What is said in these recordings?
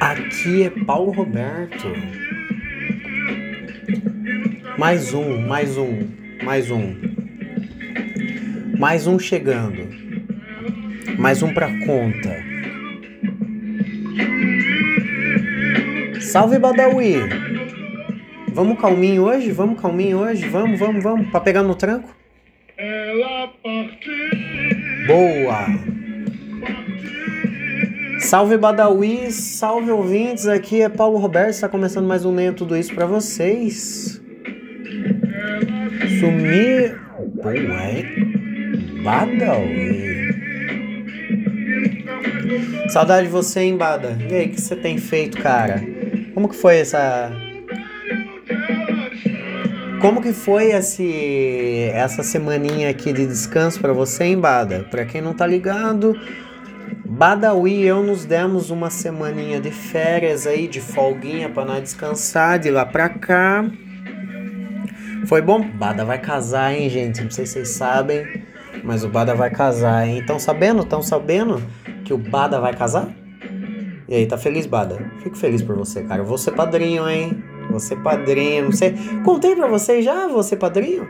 Aqui é Paulo Roberto. Mais um, mais um, mais um. Mais um chegando. Mais um pra conta. Salve Badawi! Vamos calminho hoje? Vamos calminho hoje? Vamos, vamos, vamos. Pra pegar no tranco? Boa! Salve Badawi, salve ouvintes, aqui é Paulo Roberto, está começando mais um Nem Tudo Isso para vocês. Sumir... Ué? Badawi... Saudade de você, hein, Bada? E aí, o que você tem feito, cara? Como que foi essa... Como que foi esse, essa semaninha aqui de descanso para você, hein, Bada? Para quem não tá ligado, Badawi e eu nos demos uma semaninha de férias aí, de folguinha para nós descansar de lá pra cá. Foi bom? Bada vai casar, hein, gente? Não sei se vocês sabem, mas o Bada vai casar, hein? Estão sabendo? Estão sabendo que o Bada vai casar? E aí, tá feliz, Bada? Fico feliz por você, cara. Eu vou ser padrinho, hein? Você padrinho, não sei. Contei pra vocês já, você padrinho?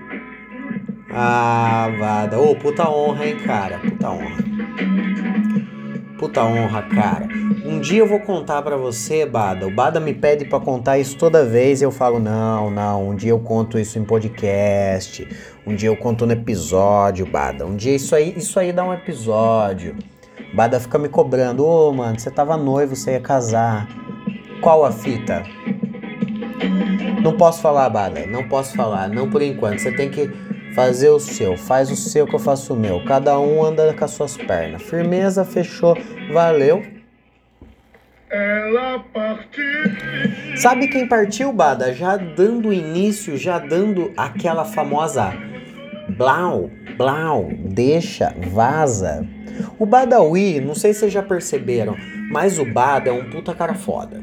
Ah, Bada. Ô, oh, puta honra, hein, cara? Puta honra. Puta honra, cara. Um dia eu vou contar para você, Bada. O Bada me pede para contar isso toda vez e eu falo: "Não, não, um dia eu conto isso em podcast. Um dia eu conto no episódio, Bada. Um dia isso aí, isso aí dá um episódio." Bada fica me cobrando: "Ô, oh, mano, você tava noivo, você ia casar. Qual a fita?" Não posso falar, Bada. Não posso falar, não por enquanto. Você tem que fazer o seu, faz o seu que eu faço o meu. Cada um anda com as suas pernas. Firmeza, fechou, valeu. Ela partiu. Sabe quem partiu, Bada? Já dando início, já dando aquela famosa blau, blau, deixa, vaza. O Badawi, não sei se vocês já perceberam, mas o Bada é um puta cara foda.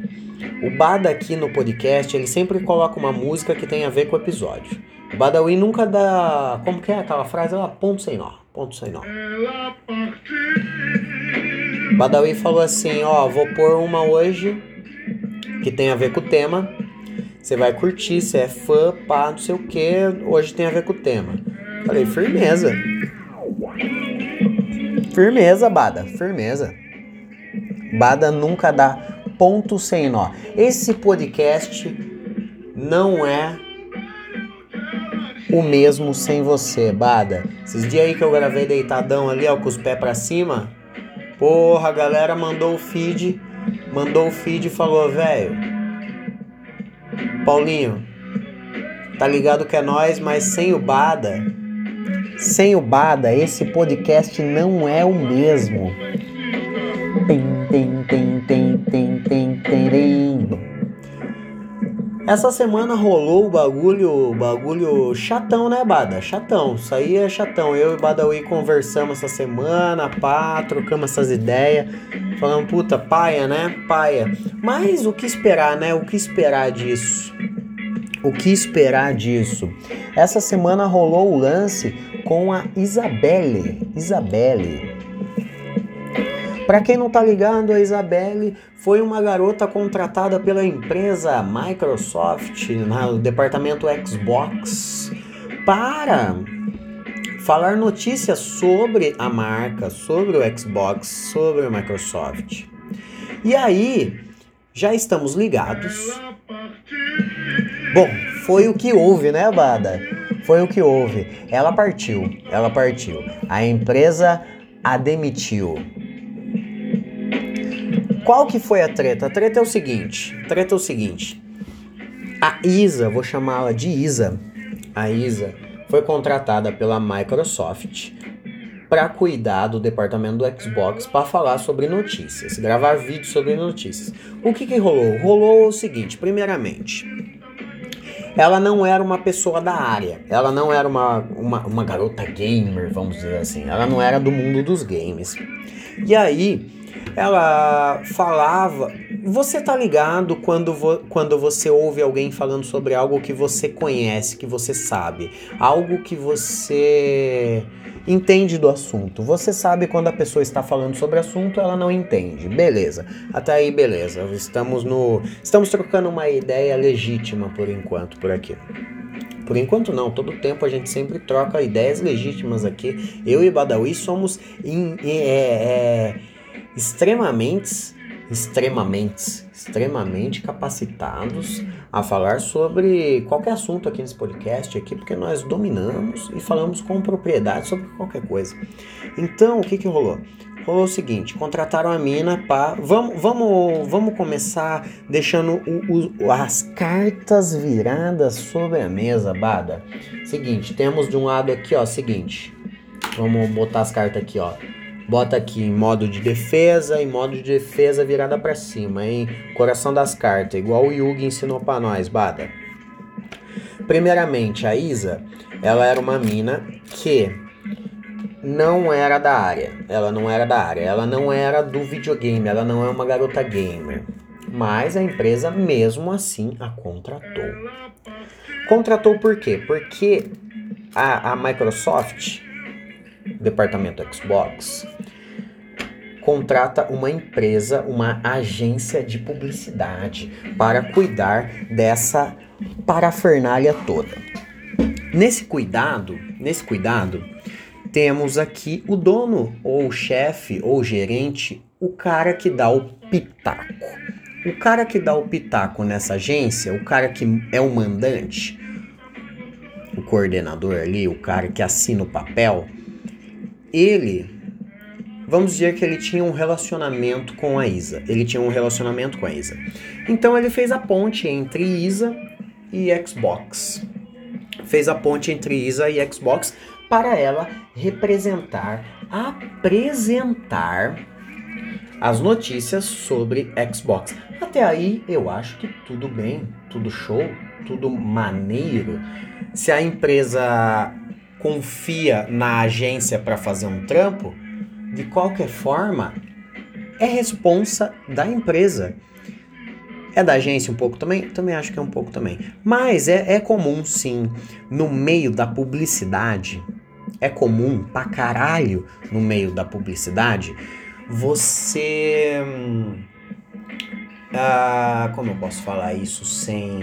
O Bada aqui no podcast, ele sempre coloca uma música que tem a ver com o episódio. O Badawi nunca dá. Como que é aquela frase lá? Ponto sem nó. Ponto sem nó. Badawi falou assim: Ó, vou pôr uma hoje que tem a ver com o tema. Você vai curtir, você é fã, pá, não sei o que. Hoje tem a ver com o tema. Falei, firmeza. Firmeza, Bada, firmeza. Bada nunca dá ponto sem nó. Esse podcast não é o mesmo sem você, Bada. Esses dias aí que eu gravei deitadão ali, ó, com os pés pra cima. Porra, a galera mandou o feed, mandou o feed e falou, velho. Paulinho, tá ligado que é nós, mas sem o Bada, sem o Bada, esse podcast não é o mesmo. Tem, tem, tem, tem, tem, tem, tem, tem. Essa semana rolou o bagulho, bagulho chatão, né, Bada? Chatão, isso aí é chatão. Eu e Badawi conversamos essa semana, pá, trocamos essas ideias, falando, puta, paia, né? Paia. Mas o que esperar, né? O que esperar disso? O que esperar disso? Essa semana rolou o lance com a Isabelle. Isabelle. Para quem não tá ligado, a Isabelle foi uma garota contratada pela empresa Microsoft no departamento Xbox para falar notícias sobre a marca, sobre o Xbox, sobre o Microsoft. E aí, já estamos ligados. Bom, foi o que houve, né, Bada? Foi o que houve. Ela partiu, ela partiu. A empresa a demitiu. Qual que foi a treta? A treta é o seguinte, a treta é o seguinte. A Isa, vou chamá-la de Isa. A Isa foi contratada pela Microsoft para cuidar do departamento do Xbox para falar sobre notícias, gravar vídeos sobre notícias. O que que rolou? Rolou o seguinte, primeiramente, ela não era uma pessoa da área, ela não era uma, uma, uma garota gamer, vamos dizer assim, ela não era do mundo dos games. E aí, ela falava. Você tá ligado quando, vo, quando você ouve alguém falando sobre algo que você conhece, que você sabe, algo que você entende do assunto. Você sabe quando a pessoa está falando sobre assunto, ela não entende. Beleza. Até aí, beleza. Estamos no estamos trocando uma ideia legítima por enquanto por aqui. Por enquanto não, todo tempo a gente sempre troca ideias legítimas aqui. Eu e Badawi somos é, é, extremamente, extremamente, extremamente capacitados a falar sobre qualquer assunto aqui nesse podcast aqui, porque nós dominamos e falamos com propriedade sobre qualquer coisa. Então, o que que rolou? Rolou o seguinte, contrataram a mina para vamos, vamos, vamos começar deixando o, o, as cartas viradas sobre a mesa, Bada. Seguinte, temos de um lado aqui, ó, seguinte. Vamos botar as cartas aqui, ó. Bota aqui em modo de defesa e modo de defesa virada para cima, hein? Coração das cartas, igual o Yugi ensinou para nós, Bada. Primeiramente, a Isa, ela era uma mina que não era da área. Ela não era da área. Ela não era do videogame. Ela não é uma garota gamer. Mas a empresa mesmo assim a contratou. Contratou por quê? Porque a, a Microsoft, departamento Xbox, contrata uma empresa, uma agência de publicidade para cuidar dessa parafernália toda. Nesse cuidado, nesse cuidado, temos aqui o dono, ou chefe, ou gerente, o cara que dá o pitaco. O cara que dá o pitaco nessa agência, o cara que é o mandante, o coordenador ali, o cara que assina o papel, ele, vamos dizer que ele tinha um relacionamento com a Isa. Ele tinha um relacionamento com a Isa. Então ele fez a ponte entre Isa e Xbox. Fez a ponte entre Isa e Xbox para ela representar, apresentar as notícias sobre Xbox. Até aí eu acho que tudo bem, tudo show, tudo maneiro. Se a empresa confia na agência para fazer um trampo, de qualquer forma, é responsa da empresa. É da agência um pouco também? Também acho que é um pouco também. Mas é, é comum, sim, no meio da publicidade, é comum pra caralho no meio da publicidade você. Ah, como eu posso falar isso sem,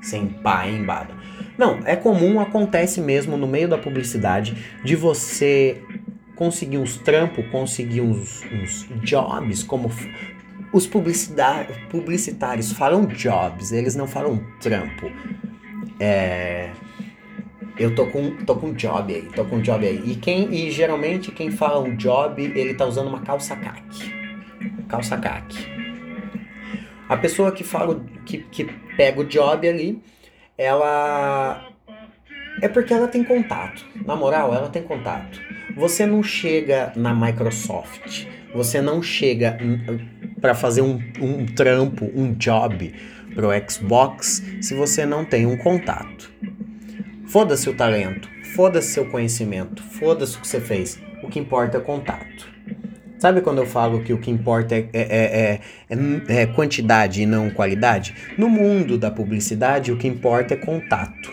sem pá, hein, Bada? Não, é comum, acontece mesmo no meio da publicidade de você conseguir uns trampos, conseguir uns, uns jobs, como os publicitários falam jobs, eles não falam trampo. É eu tô com, tô com job aí, tô com job aí. E, quem, e geralmente quem fala um job, ele tá usando uma calça caque. Calça caque. A pessoa que fala, que, que pega o job ali, ela. É porque ela tem contato. Na moral, ela tem contato. Você não chega na Microsoft, você não chega para fazer um, um trampo, um job pro Xbox se você não tem um contato. Foda-se o talento, foda-se seu conhecimento, foda-se o que você fez. O que importa é o contato. Sabe quando eu falo que o que importa é, é, é, é, quantidade e não qualidade? No mundo da publicidade, o que importa é contato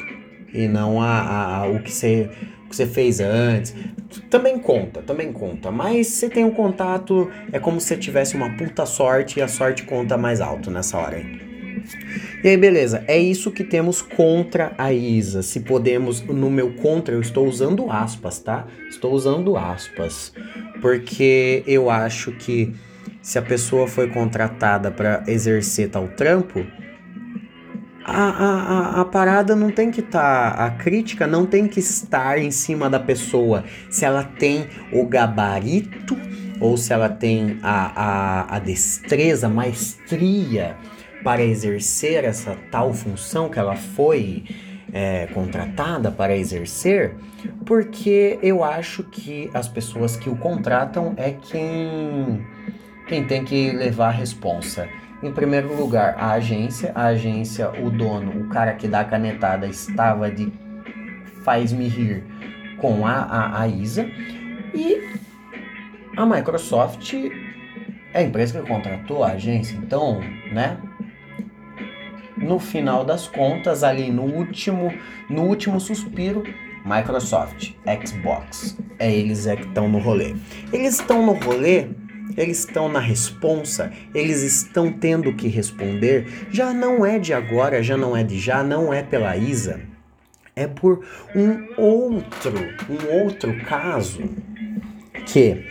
e não a, a, a o que você, que você fez antes. Também conta, também conta. Mas você tem um contato, é como se você tivesse uma puta sorte e a sorte conta mais alto nessa hora aí. E aí, beleza, é isso que temos contra a Isa. Se podemos, no meu contra, eu estou usando aspas, tá? Estou usando aspas. Porque eu acho que se a pessoa foi contratada para exercer tal trampo, a, a, a, parada não tem que estar. Tá, a crítica não tem que estar em cima da pessoa. Se ela tem o gabarito ou se ela tem a, a, a destreza, maestria para exercer essa tal função que ela foi é, contratada para exercer, porque eu acho que as pessoas que o contratam é quem, quem tem que levar a responsa. Em primeiro lugar, a agência, a agência, o dono, o cara que dá a canetada estava de faz-me rir com a, a, a Isa e a Microsoft é a empresa que contratou a agência, então, né? No final das contas, ali no último, no último suspiro, Microsoft, Xbox, é eles é que estão no rolê. Eles estão no rolê eles estão na responsa, eles estão tendo que responder, já não é de agora, já não é de já, não é pela Isa, é por um outro, um outro caso que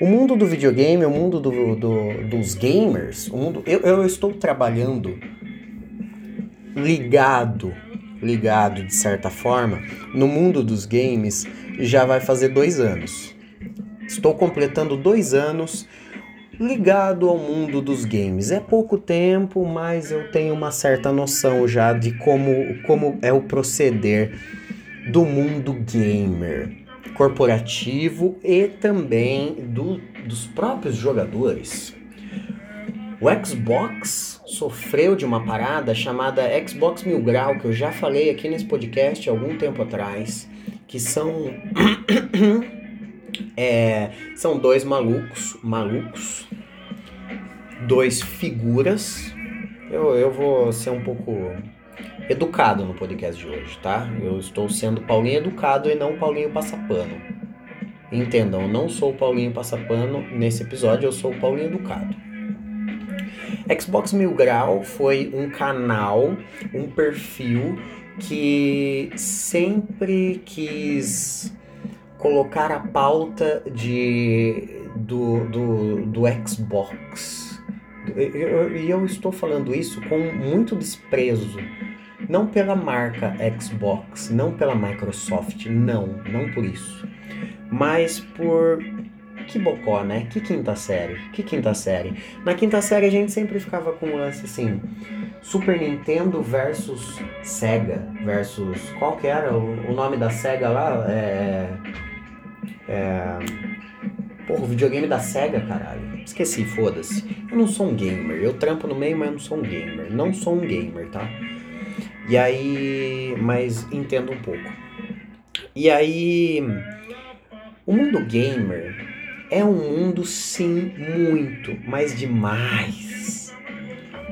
o mundo do videogame, o mundo do, do, dos gamers, o mundo, eu, eu estou trabalhando ligado, ligado de certa forma, no mundo dos games já vai fazer dois anos. Estou completando dois anos ligado ao mundo dos games. É pouco tempo, mas eu tenho uma certa noção já de como, como é o proceder do mundo gamer corporativo e também do, dos próprios jogadores. O Xbox sofreu de uma parada chamada Xbox Mil Grau, que eu já falei aqui nesse podcast algum tempo atrás, que são é, são dois malucos, malucos, dois figuras. Eu, eu vou ser um pouco educado no podcast de hoje, tá? Eu estou sendo Paulinho Educado e não Paulinho Passapano. Entendam, eu não sou o Paulinho Passapano nesse episódio, eu sou o Paulinho Educado. Xbox Mil Grau foi um canal, um perfil que sempre quis colocar a pauta de, do, do, do Xbox. E eu, estou falando isso com muito desprezo. Não pela marca Xbox, não pela Microsoft, não, não por isso. Mas por. Que bocó, né? Que quinta série? Que quinta série? Na quinta série a gente sempre ficava com um lance assim. Super Nintendo versus Sega versus. Qual que era o, o nome da Sega lá? É. É... Porra, o videogame da SEGA, caralho. Esqueci, foda-se. Eu não sou um gamer. Eu trampo no meio, mas eu não sou um gamer. Não sou um gamer, tá? E aí. Mas entendo um pouco. E aí. O mundo gamer é um mundo, sim, muito, mas demais.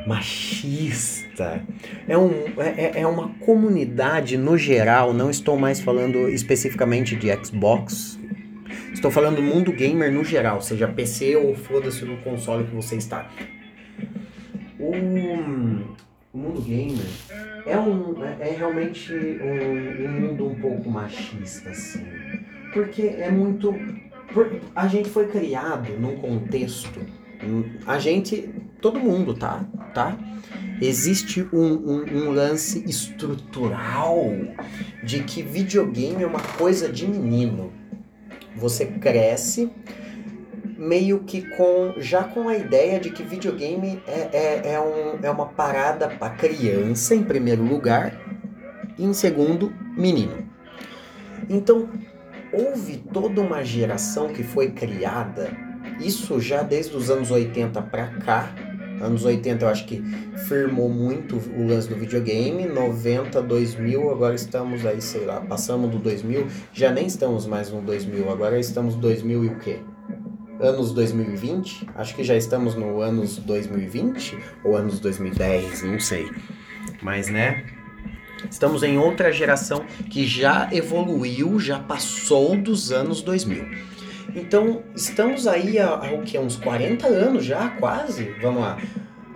Machista. É, um, é, é uma comunidade no geral, não estou mais falando especificamente de Xbox, Estou falando do mundo gamer no geral, seja PC ou foda-se no console que você está. O, o mundo gamer é, um, é, é realmente um, um, mundo um pouco machista, assim. Porque é muito. A gente foi criado num contexto. A gente. Todo mundo, tá? Tá? Existe um, um, um lance estrutural de que videogame é uma coisa de menino você cresce meio que com já com a ideia de que videogame é, é, é, um, é uma parada para criança, em primeiro lugar, e em segundo, menino. Então, houve toda uma geração que foi criada, isso já desde os anos 80 para cá, Anos 80 eu acho que firmou muito o lance do videogame. 90, 2000, agora estamos aí, sei lá, passamos do 2000. Já nem estamos mais no 2000, agora estamos 2000 e o quê? Anos 2020? Acho que já estamos no anos 2020 ou anos 2010, não sei. Mas né, Estamos em outra geração que já evoluiu, já passou dos anos 2000. Então, estamos aí há, há o que? Uns 40 anos já, quase? Vamos lá.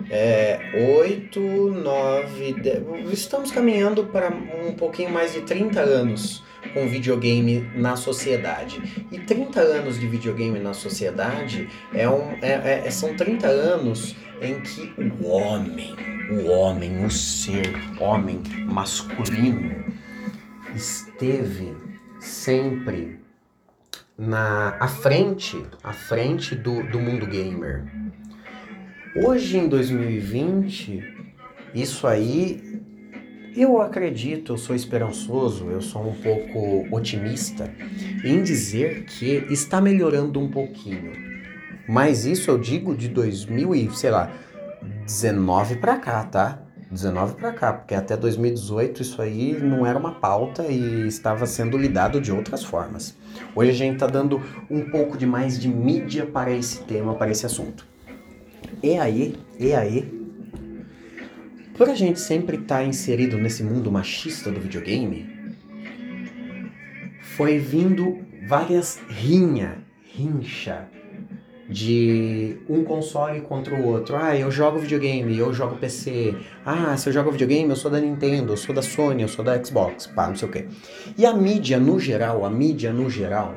É, 8, 9, 10. Estamos caminhando para um pouquinho mais de 30 anos com videogame na sociedade. E 30 anos de videogame na sociedade é um, é, é, são 30 anos em que o homem, o homem, o ser, homem masculino, esteve sempre na à frente, à frente do, do mundo gamer. Hoje em 2020, isso aí eu acredito, eu sou esperançoso, eu sou um pouco otimista em dizer que está melhorando um pouquinho. Mas isso eu digo de 2000 e, sei lá, 19 para cá, tá? 19 para cá, porque até 2018 isso aí não era uma pauta e estava sendo lidado de outras formas. Hoje a gente está dando um pouco de mais de mídia para esse tema, para esse assunto. E aí, e aí, por a gente sempre estar tá inserido nesse mundo machista do videogame, foi vindo várias rinha, rincha de um console contra o outro. Ah, eu jogo videogame, eu jogo PC. Ah, se eu jogo videogame, eu sou da Nintendo, eu sou da Sony, eu sou da Xbox, pá, não sei o quê. E a mídia no geral, a mídia no geral,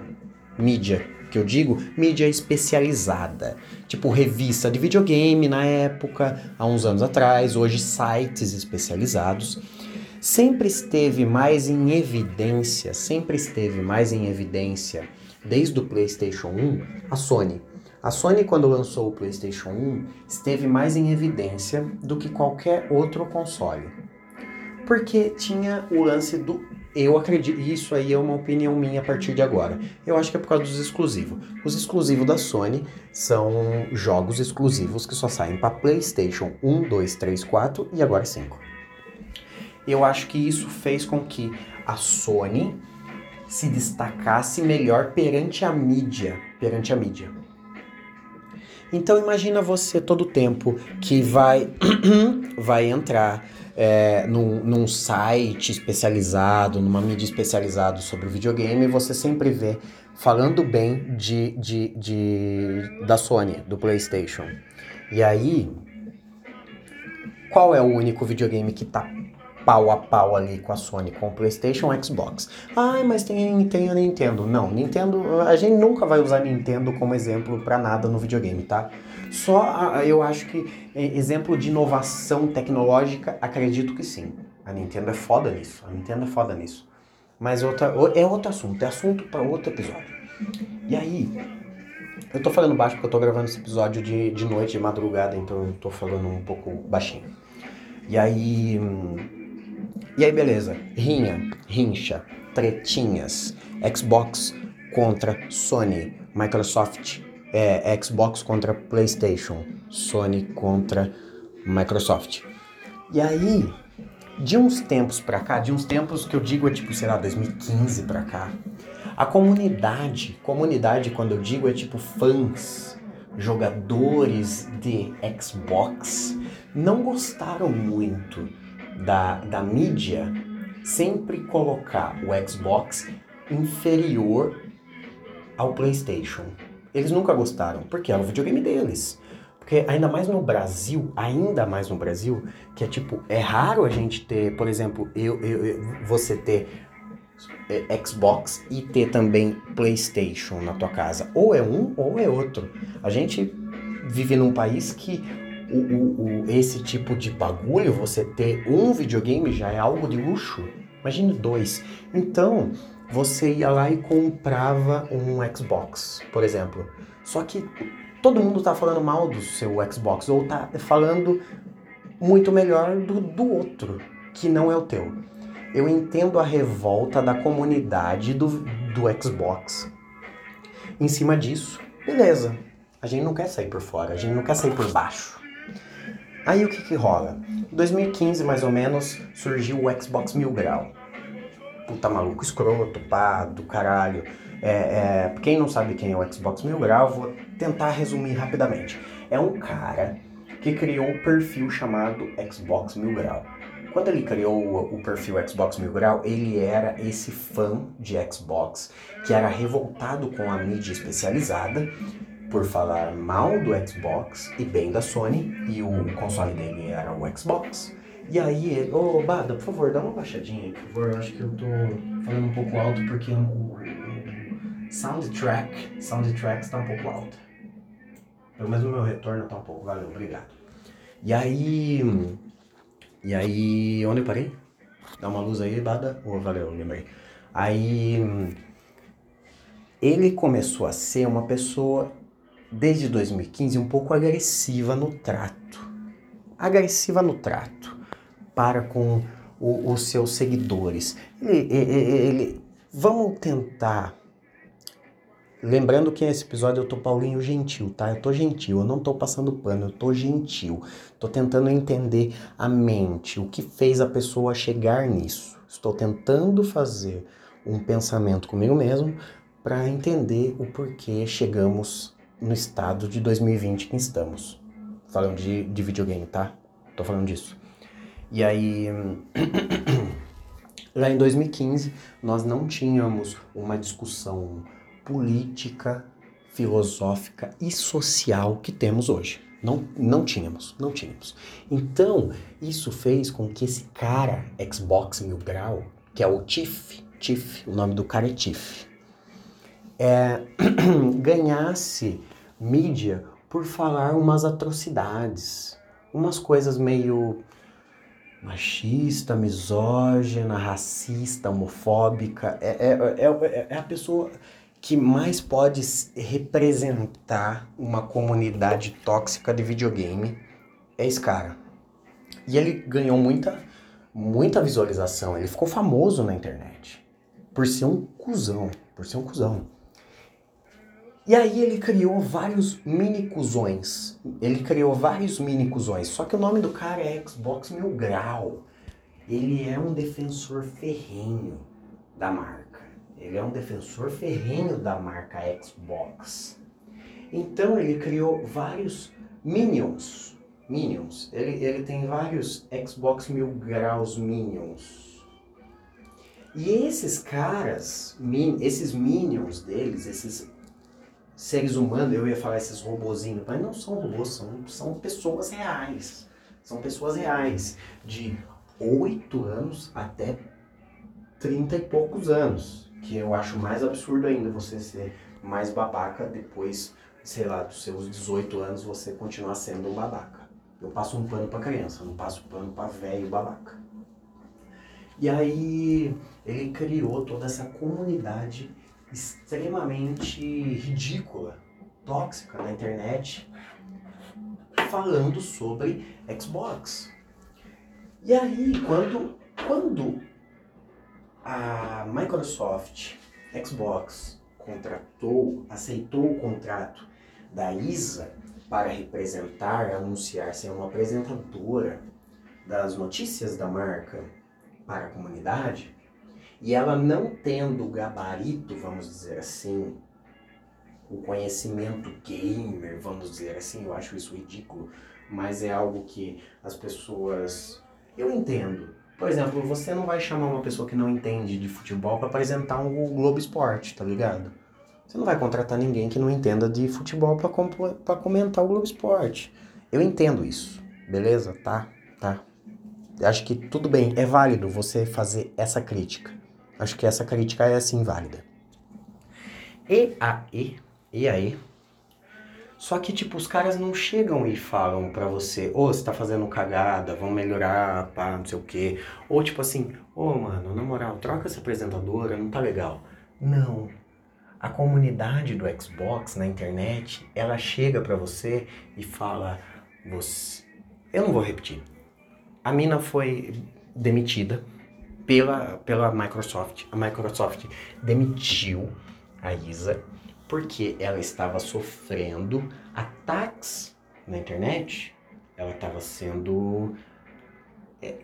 mídia que eu digo, mídia especializada. Tipo revista de videogame na época, há uns anos atrás, hoje sites especializados. Sempre esteve mais em evidência, sempre esteve mais em evidência, desde o PlayStation 1, a Sony. A Sony, quando lançou o PlayStation 1, esteve mais em evidência do que qualquer outro console. Porque tinha o lance do eu acredito, isso aí é uma opinião minha a partir de agora. Eu acho que é por causa dos exclusivos. Os exclusivos da Sony são jogos exclusivos que só saem para PlayStation 1, 2, 3, 4 e agora 5. Eu acho que isso fez com que a Sony se destacasse melhor perante a mídia, perante a mídia. Então imagina você todo o tempo que vai vai entrar é, num, num site especializado, numa mídia especializada sobre o videogame, você sempre vê falando bem de, de, de, da Sony, do PlayStation. E aí, qual é o único videogame que tá pau a pau ali com a Sony, com o PlayStation Xbox. Ai, mas tem, tem a Nintendo. Não, Nintendo, a gente nunca vai usar Nintendo como exemplo para nada no videogame, tá? Só eu acho que é, exemplo de inovação tecnológica, acredito que sim. A Nintendo é foda nisso. A Nintendo é foda nisso. Mas outra, é outro assunto, é assunto para outro episódio. E aí, eu tô falando baixo porque eu tô gravando esse episódio de, de noite, de madrugada, então eu tô falando um pouco baixinho. E aí. E aí, beleza. Rinha, rincha, tretinhas. Xbox contra Sony, Microsoft é, Xbox contra PlayStation, Sony contra Microsoft. E aí, de uns tempos pra cá, de uns tempos que eu digo é tipo, sei lá, 2015 pra cá, a comunidade, comunidade quando eu digo é tipo fãs, jogadores de Xbox, não gostaram muito da, da mídia sempre colocar o Xbox inferior ao PlayStation. Eles nunca gostaram, porque era o videogame deles. Porque ainda mais no Brasil, ainda mais no Brasil, que é tipo, é raro a gente ter, por exemplo, eu, eu, eu você ter é, Xbox e ter também PlayStation na tua casa. Ou é um ou é outro. A gente vive num país que o, o, o, esse tipo de bagulho, você ter um videogame já é algo de luxo. Imagine dois. Então, você ia lá e comprava um Xbox, por exemplo. Só que todo mundo tá falando mal do seu Xbox ou tá falando muito melhor do, do outro, que não é o teu. Eu entendo a revolta da comunidade do, do Xbox. Em cima disso, beleza. A gente não quer sair por fora, a gente não quer sair por baixo. Aí o que que rola? Em 2015, mais ou menos, surgiu o Xbox Mil Grau puta maluco, escroto, pá, do caralho. É, é, quem não sabe quem é o Xbox Mil Grau, vou tentar resumir rapidamente. É um cara que criou um perfil chamado Xbox Mil Grau. Quando ele criou o perfil Xbox Mil Grau, ele era esse fã de Xbox que era revoltado com a mídia especializada por falar mal do Xbox e bem da Sony, e o console dele era o Xbox. E aí, ô oh, Bada, por favor, dá uma baixadinha aí, por favor. Eu acho que eu tô falando um pouco alto porque o soundtrack, soundtrack está um pouco alto. Pelo menos o meu retorno tá um pouco. Valeu, obrigado. E aí. E aí. Onde eu parei? Dá uma luz aí, Bada. Oh, valeu, lembrei. Aí. Ele começou a ser uma pessoa, desde 2015, um pouco agressiva no trato. Agressiva no trato para com o, os seus seguidores. Ele, ele, ele, vamos tentar. Lembrando que nesse episódio eu tô Paulinho gentil, tá? Eu tô gentil, eu não tô passando pano, eu tô gentil. Tô tentando entender a mente, o que fez a pessoa chegar nisso. Estou tentando fazer um pensamento comigo mesmo para entender o porquê chegamos no estado de 2020 que estamos. Falando de, de videogame, tá? Tô falando disso. E aí, lá em 2015, nós não tínhamos uma discussão política, filosófica e social que temos hoje. Não, não tínhamos, não tínhamos. Então, isso fez com que esse cara, Xbox Mil Grau, que é o Tiff, Tiff, o nome do cara é Tiff, é, ganhasse mídia por falar umas atrocidades, umas coisas meio machista, misógina, racista, homofóbica. É, é, é, é, a pessoa que mais pode representar uma comunidade tóxica de videogame. É esse cara. E ele ganhou muita, muita visualização. Ele ficou famoso na internet. Por ser um cuzão. Por ser um cuzão. E aí ele criou vários mini cuzões. Ele criou vários mini cuzões. Só que o nome do cara é Xbox Mil Grau. Ele é um defensor ferrenho da marca. Ele é um defensor ferrenho da marca Xbox. Então ele criou vários Minions. Minions. Ele, ele tem vários Xbox Mil Graus Minions. E esses caras, min, esses Minions deles, esses seres humanos, eu ia falar esses robozinhos, mas não são robôs, são, são pessoas reais. São pessoas reais, de 8 anos até 30 e poucos anos. Que eu acho mais absurdo ainda você ser mais babaca depois, sei lá, dos seus 18 anos você continuar sendo um babaca. Eu passo um pano pra criança, não passo pano pra velho babaca. E aí ele criou toda essa comunidade extremamente ridícula, tóxica na internet, falando sobre Xbox. E aí, quando, quando a Microsoft, Xbox, contratou, aceitou o contrato da ISA para representar, anunciar, ser uma apresentadora das notícias da marca para a comunidade, e ela não tendo o gabarito, vamos dizer assim, o conhecimento gamer, vamos dizer assim, eu acho isso ridículo, mas é algo que as pessoas. Eu entendo. Por exemplo, você não vai chamar uma pessoa que não entende de futebol para apresentar um Globo Esporte, tá ligado? Você não vai contratar ninguém que não entenda de futebol para comentar o Globo Esporte. Eu entendo isso, beleza? Tá, tá. Acho que tudo bem, é válido você fazer essa crítica. Acho que essa crítica é assim válida. E aí, e aí? Só que, tipo, os caras não chegam e falam pra você, ô, oh, você tá fazendo cagada, vamos melhorar, pá, não sei o quê. Ou tipo assim, ô, oh, mano, na moral, troca essa apresentadora, não tá legal. Não. A comunidade do Xbox na internet, ela chega pra você e fala, você... Eu não vou repetir. A mina foi demitida pela, pela Microsoft. A Microsoft demitiu a Isa porque ela estava sofrendo ataques na internet. Ela estava sendo é,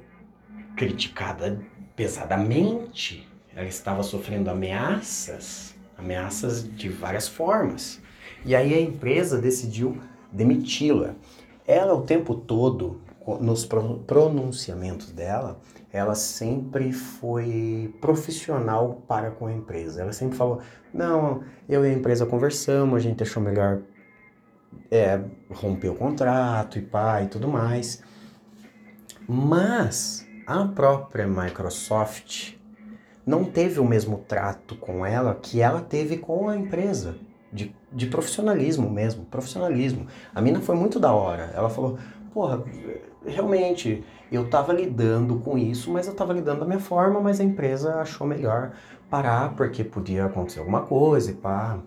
criticada pesadamente. Ela estava sofrendo ameaças, ameaças de várias formas. E aí a empresa decidiu demiti-la. Ela o tempo todo, nos pronunciamentos dela, ela sempre foi profissional para com a empresa. Ela sempre falou: não, eu e a empresa conversamos, a gente achou melhor é, romper o contrato e pá e tudo mais. Mas a própria Microsoft não teve o mesmo trato com ela que ela teve com a empresa. De, de profissionalismo mesmo, profissionalismo. A mina foi muito da hora. Ela falou, porra, realmente, eu estava lidando com isso, mas eu estava lidando da minha forma, mas a empresa achou melhor parar porque podia acontecer alguma coisa e pá.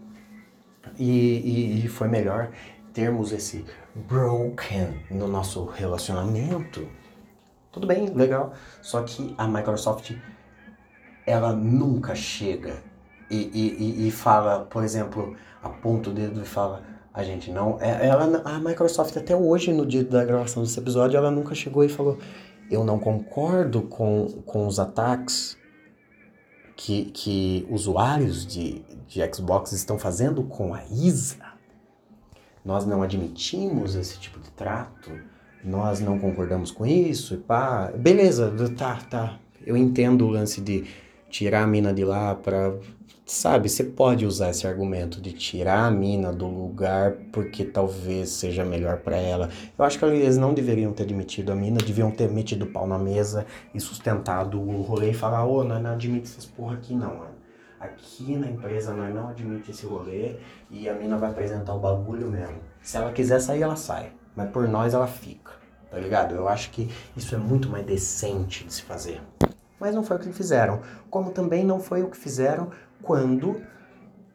E, e, e foi melhor termos esse broken no nosso relacionamento. Tudo bem, legal. Só que a Microsoft, ela nunca chega e, e, e fala, por exemplo, aponta o dedo e fala a gente não. É, ela, a Microsoft, até hoje, no dia da gravação desse episódio, ela nunca chegou e falou: Eu não concordo com, com os ataques que, que usuários de, de Xbox estão fazendo com a ISA. nós não admitimos esse tipo de trato, nós não concordamos com isso, e pá. Beleza, tá, tá. Eu entendo o lance de tirar a mina de lá pra. Sabe, você pode usar esse argumento de tirar a mina do lugar porque talvez seja melhor para ela. Eu acho que eles não deveriam ter admitido a mina, deviam ter metido o pau na mesa e sustentado o rolê e falar: ô, oh, não, não admite essas porra aqui não, mano. Aqui na empresa nós não admite esse rolê e a mina vai apresentar o bagulho mesmo. Se ela quiser sair, ela sai. Mas por nós ela fica. Tá ligado? Eu acho que isso é muito mais decente de se fazer mas não foi o que fizeram. Como também não foi o que fizeram quando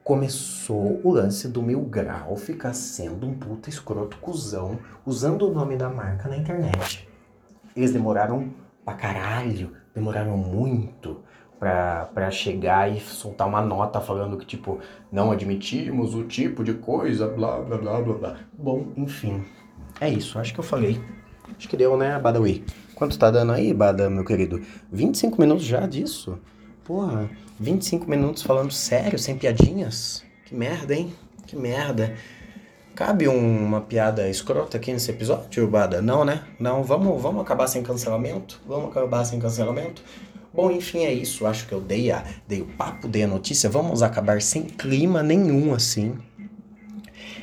começou o lance do Mil Grau ficar sendo um puta escroto cuzão usando o nome da marca na internet. Eles demoraram pra caralho, demoraram muito pra, pra chegar e soltar uma nota falando que, tipo, não admitimos o tipo de coisa, blá blá blá blá blá. Bom, enfim, é isso, acho que eu falei. Acho que deu, né, Badawi? Quanto tá dando aí, Bada, meu querido? 25 minutos já disso? Porra, 25 minutos falando sério, sem piadinhas? Que merda, hein? Que merda. Cabe um, uma piada escrota aqui nesse episódio, Bada? Não, né? Não, vamos, vamos acabar sem cancelamento? Vamos acabar sem cancelamento? Bom, enfim, é isso. Acho que eu dei, a, dei o papo, dei a notícia. Vamos acabar sem clima nenhum, assim.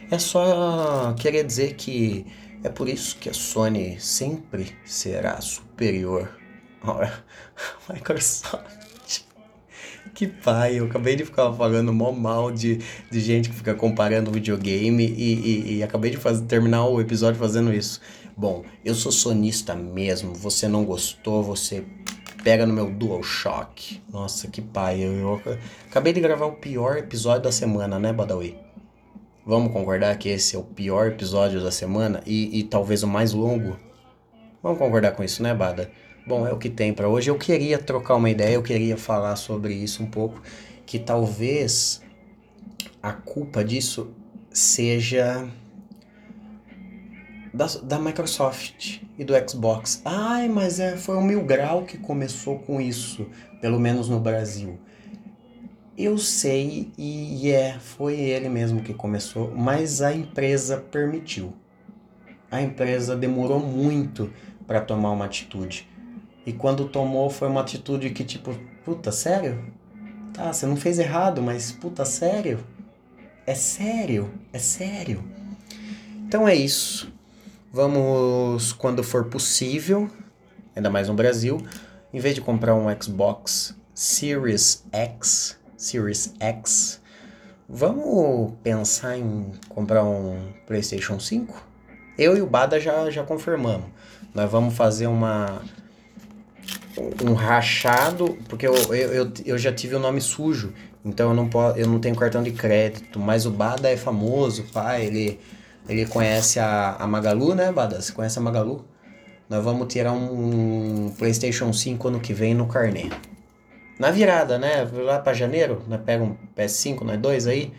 É só querer dizer que é por isso que a Sony sempre será superior à Microsoft. Que pai, eu acabei de ficar falando mó mal de, de gente que fica comparando videogame e, e, e acabei de fazer, terminar o episódio fazendo isso. Bom, eu sou sonista mesmo, você não gostou, você pega no meu DualShock. Nossa, que pai, eu, eu acabei de gravar o pior episódio da semana, né, Badawi? Vamos concordar que esse é o pior episódio da semana e, e talvez o mais longo? Vamos concordar com isso, né, Bada? Bom, é o que tem para hoje. Eu queria trocar uma ideia, eu queria falar sobre isso um pouco, que talvez a culpa disso seja da, da Microsoft e do Xbox. Ai, mas é, foi o Mil Grau que começou com isso, pelo menos no Brasil. Eu sei e é, foi ele mesmo que começou, mas a empresa permitiu. A empresa demorou muito para tomar uma atitude. E quando tomou foi uma atitude que tipo, puta, sério? Tá, você não fez errado, mas puta, sério? É sério? É sério? Então é isso. Vamos, quando for possível, ainda mais no Brasil, em vez de comprar um Xbox Series X, Series X. Vamos pensar em comprar um PlayStation 5? Eu e o Bada já, já confirmamos. Nós vamos fazer uma um rachado, porque eu, eu, eu, eu já tive o nome sujo, então eu não, posso, eu não tenho cartão de crédito, mas o Bada é famoso, pai, ele, ele conhece a, a Magalu, né, Bada? Você conhece a Magalu? Nós vamos tirar um, PlayStation 5 ano que vem no carnê na virada, né? Lá para janeiro, né? pega um PS5, nós dois aí,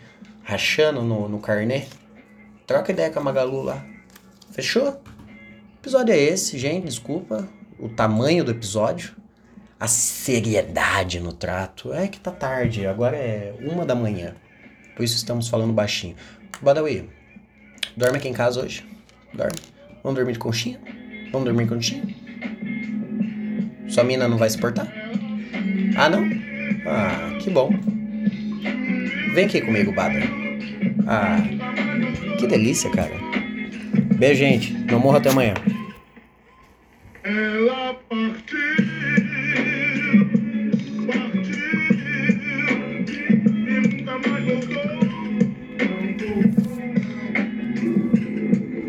rachando no, no carnê. Troca ideia com a Magalu lá. Fechou? O episódio é esse, gente, desculpa o tamanho do episódio, a seriedade no trato. É que tá tarde, agora é uma da manhã. Por isso estamos falando baixinho. Badawi, dorme aqui em casa hoje? Dorme? Vamos dormir de conchinha? Vamos dormir de conchinha? Sua mina não vai se portar? Ah, não? Ah, que bom. Vem aqui comigo, Bada. Ah, que delícia, cara. Beijo, gente. Não morra até amanhã. Ela partiu.